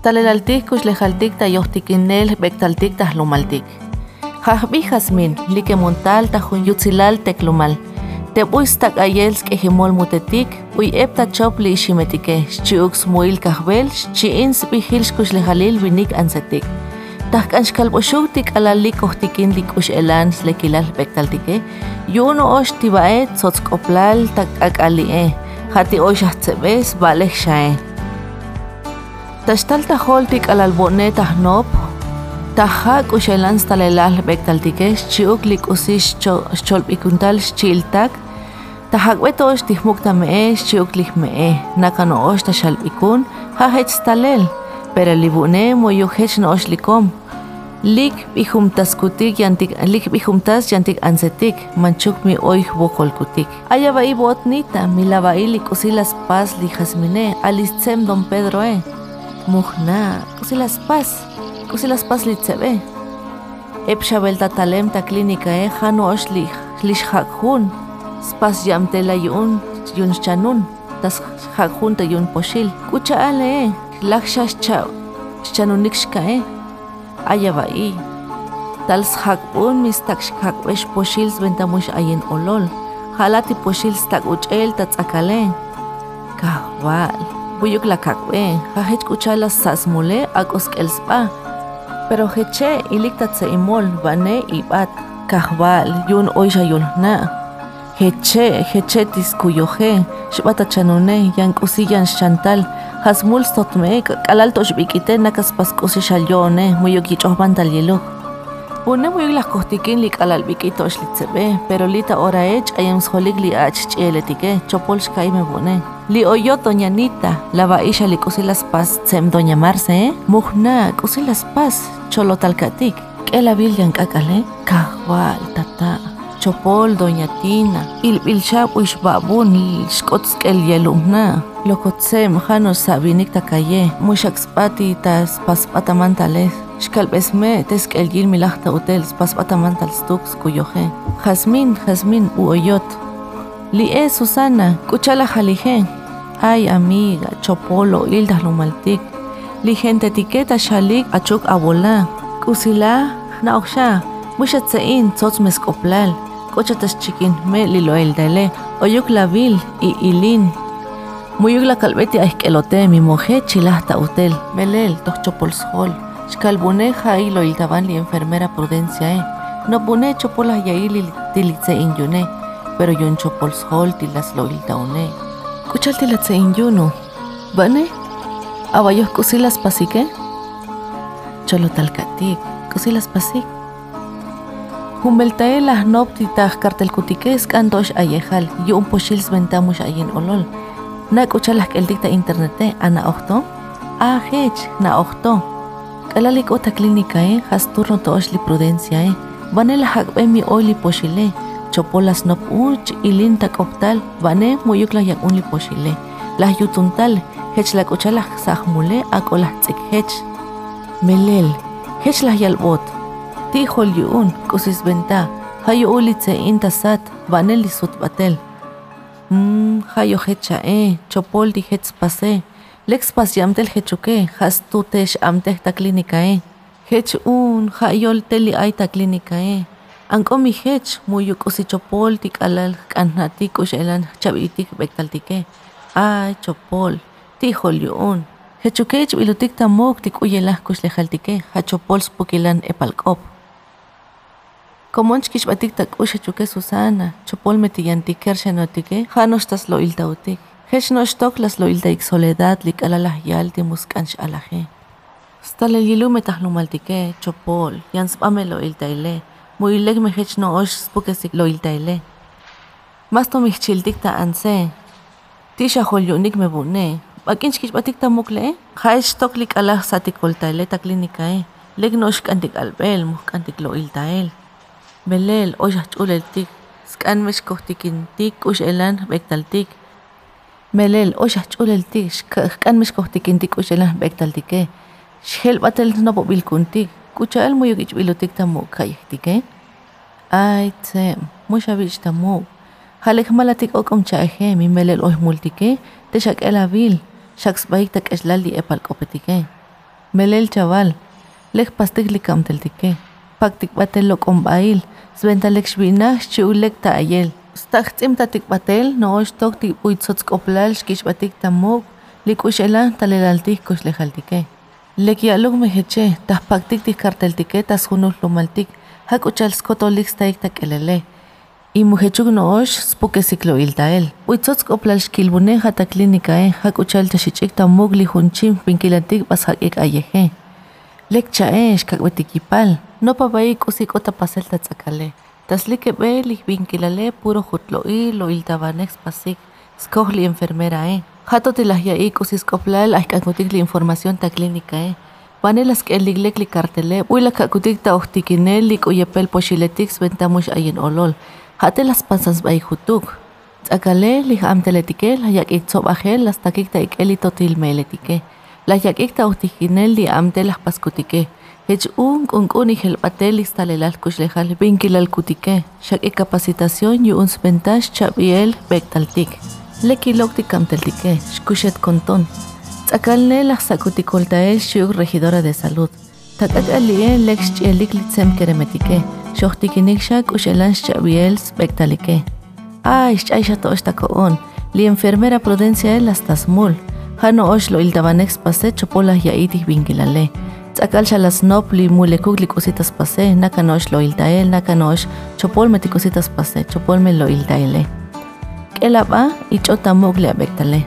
Talelhaltik kuxlejaltik tayohtikinel bektaltik tahlumaltik. Jajbi jasmin, likemontal tajun yutzilal teklumal. Tepuis tak ayels kejimol mutetik, uy epta chopli ishimetike, xchiuk smuil kahbel, xchiin spihil xkuxlejalil Vinik ansetik. Tahkan xkalboxuktik alalik ohtikin likush elan slekilal bektaltike, yuno osh tibae tzotzkoplal tak akalie, jati osh ahtsebes balek xae. Taxtal tajoltik alalbone tahnop, Tajak uxelan stalelal bektaltike, chiuk lik usis xcholpikuntal xchiltak, Tajak wetox tihmuk tamee, chiuk lik mee, nakano ox taxalpikun, jajech stalel, pero libune moyuhech no ox likom. Lik bihumtas kutik yantik, lik bihumtas yantik ansetik, manchuk mi oy kutik. Aya bai botnita, mi labai lik usilas pas li jasmine, alistzem don Pedro e. Muhna, usilas pas kusilas pas litzebe. Epsha belta talem ta clínica e jano oshlich, lish hakhun, spas yamtela yun, yun chanun, tas hakhun ta yun poshil. Kucha ale e, lakshash cha, chanunik shka e. Aya bai. Tals hakun mis tak hakwesh poshils bentamush ayen olol. Halati poshils tak uchel ta tsakale. Kahwal. Buyuk la kakwe, hajech kuchala sasmule akos kelspa. Pero heche iliktatse imol bane ibat kahbal yun oisha yun na. Heche heche tiskuyoje shbata chanune yan kusiyan chantal hasmul stotme kalal toshbikite nakas paskusi shalyone muyoki chohbantal yeluk. Muyuk las kostikin lik alal bikito shlitsebe, pero lita ora ech ayam scholik li ach cheletike, chopol shkaime bune. Li oyo doña Nita, lava isha li kusilas pas tsem doña Marce, eh? Muhna, kusilas pas, cholo talkatik. Kela bilyan kakale, kahwal tata. Chopol doña Tina, il bilshab uish babun, kel yelumna. Lokotsem, jano sabinik takaye, mushak spati tas paspatamentales. Xkalbesme teskel yil milahta hotel paspatamantal stux kuyoje. Jazmín, Jazmín u oyot. Li e Susana, kuchala jalije. Ay amiga, chopolo, ilda lumaltik. Li gente etiqueta shalik achuk abola. Kusila, naoksha, mushat sein, tzots meskoplal. Kochatas chikin me lilo eldele, oyuk lavil i ilin. Muyuk la kalbeti aiskelote mi moje chilahta hotel. Melel, toch chopolshol. Xkalbune jai lo iltaban li enfermera prudencia e. No bune chopolas yai li tilitse inyune, pero yun chopols hol tilas lo iltaune. Kuchal tilatse inyuno. Bane? Abayos kusilas pasike? Cholo talkatik, kusilas pasik. Humbeltae las noptitas cartel kutike skandosh ayejal, yu un poshils ventamush ayen olol. Na kuchalas keldikta internete ana ochto? Ah, hech, na ochto. Kalalik ota clínica e, has turno toosh li prudencia e. Vane la hakbe mi oy li poshile. Chopolas nop uch ilin tak optal, vane muyuk la yak un li poshile. Las yutuntal, hech la kuchala sahmule akolas tzik hech. Melel, hech la yalbot. Ti yuun, kusis venta. Hayo uli tse inta sat, vane li sut batel. Mmm, hayo hecha e, chopol di hech pase. Lex pasiam tel hechuke, has tu tesh am teh ta clínica e. Hech un, ha yol teli ay ta clínica e. Anko mi hech, muyu kusi chopol tik alal kanhatik elan chabitik bektaltike. Ay, chopol, tihol yun. Hechuke bilutik tamok tik uyelah kus lejaltike, ha chopol spukilan epalkop. Komonch kishbatik tak usha chuke Susana, chopol metiyantik kershanotike, hanos tas lo iltautik. Heshnoshtok las loil de soledad lik alalahyal de muskanch alaje. Stalelilu metahlumaltike, chopol, yanspame loil taile, muileg mehech no osh spukesik loil taile. Masto michchiltik ta anse, tisha holyunik mebune, bakinchkish batik ta mukle, haeshtok lik alah satikol taile ta klinikae, leg nosh kantik albel, muhkantik loil tael. Belel, oshach uleltik, skanmesh kohtikintik, ush elan bektaltik, melel oxa ch'uleltik xkajkan miskojtikintik uxelan bektaltike xjelpatel nopobilkuntik kuchael muyuk ich'bilutik tamuk kayejtike ay tse muxawich tamuk jalej malatik ok'omcha'eje mi melel ojmultike texak'elabil xaksb'ayik tak'exlal li epalk'opetike melel chaval lej pastik likamteltike paktikb'atel lok'omb'ayil sventalek xb'inaj xchiwlek ta'ayel Stajtz'im tatikb'atel noox toj tikb'uytzotzk'oplaal xkixb'atik tamuuj lik'uxelaj talelaltij kox lejaltikej lekiya'lok mejechej tajpaktik tijkarteltikej tasjunuj lumaltik jak'uchal skotolik sta'ik tak'elelej imujechuk noox spukesik lo'iltael b'uytzotzk'oplaal xkilbunej jataklin nika'ej jak'uchal taxich'ik tamuuj lijunchim pinkilatik b'as jak'ik ayejej lekcha'ej xkak'b'etikipaal nopa b'ayik k'usik'o tapasel tatz'akalej ota pasel tatzakale. Taslike be li vinkilale puro jutlo'i lo iltabanex pasik. Skoj li enfermera e. Hato tilahya i kusis koplal ahkankutik li información ta clínica e. Panelas que liglek li cartele, uila kakutik ta ohtikinel li kuyepel pochiletik sventamush ayen olol. Hate las pasas bay jutuk. Tzakale li amteletike la yak itzobajel las takik ta ikeli totil meletike. La yak ikta ohtikinel li amte las paskutike. Hech un kunkuni helpatel istalelal kushlejal vinkilal kutike. Shak e capacitación yu un sventas chabiel bektaltik. Leki lokti kamteltike, shkushet konton. Tzakalne la sakutikoltael shuk regidora de salud. Takakalien lex chielik litzem keremetike. Xohtikinik shak ushelan xabiel spektalike. Ay, xaisha toshta koon. Li enfermera Prudencia el hasta smul. Hano osh lo iltabanex pase chopola yaitih vingilale. Tzakal shalas nop li mulekuk li cositas pase. Naka nosh lo iltael, naka nosh chopol meti cositas pase. Chopol me lo iltaele. Kelaba y chota mugle abektale.